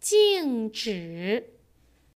静止。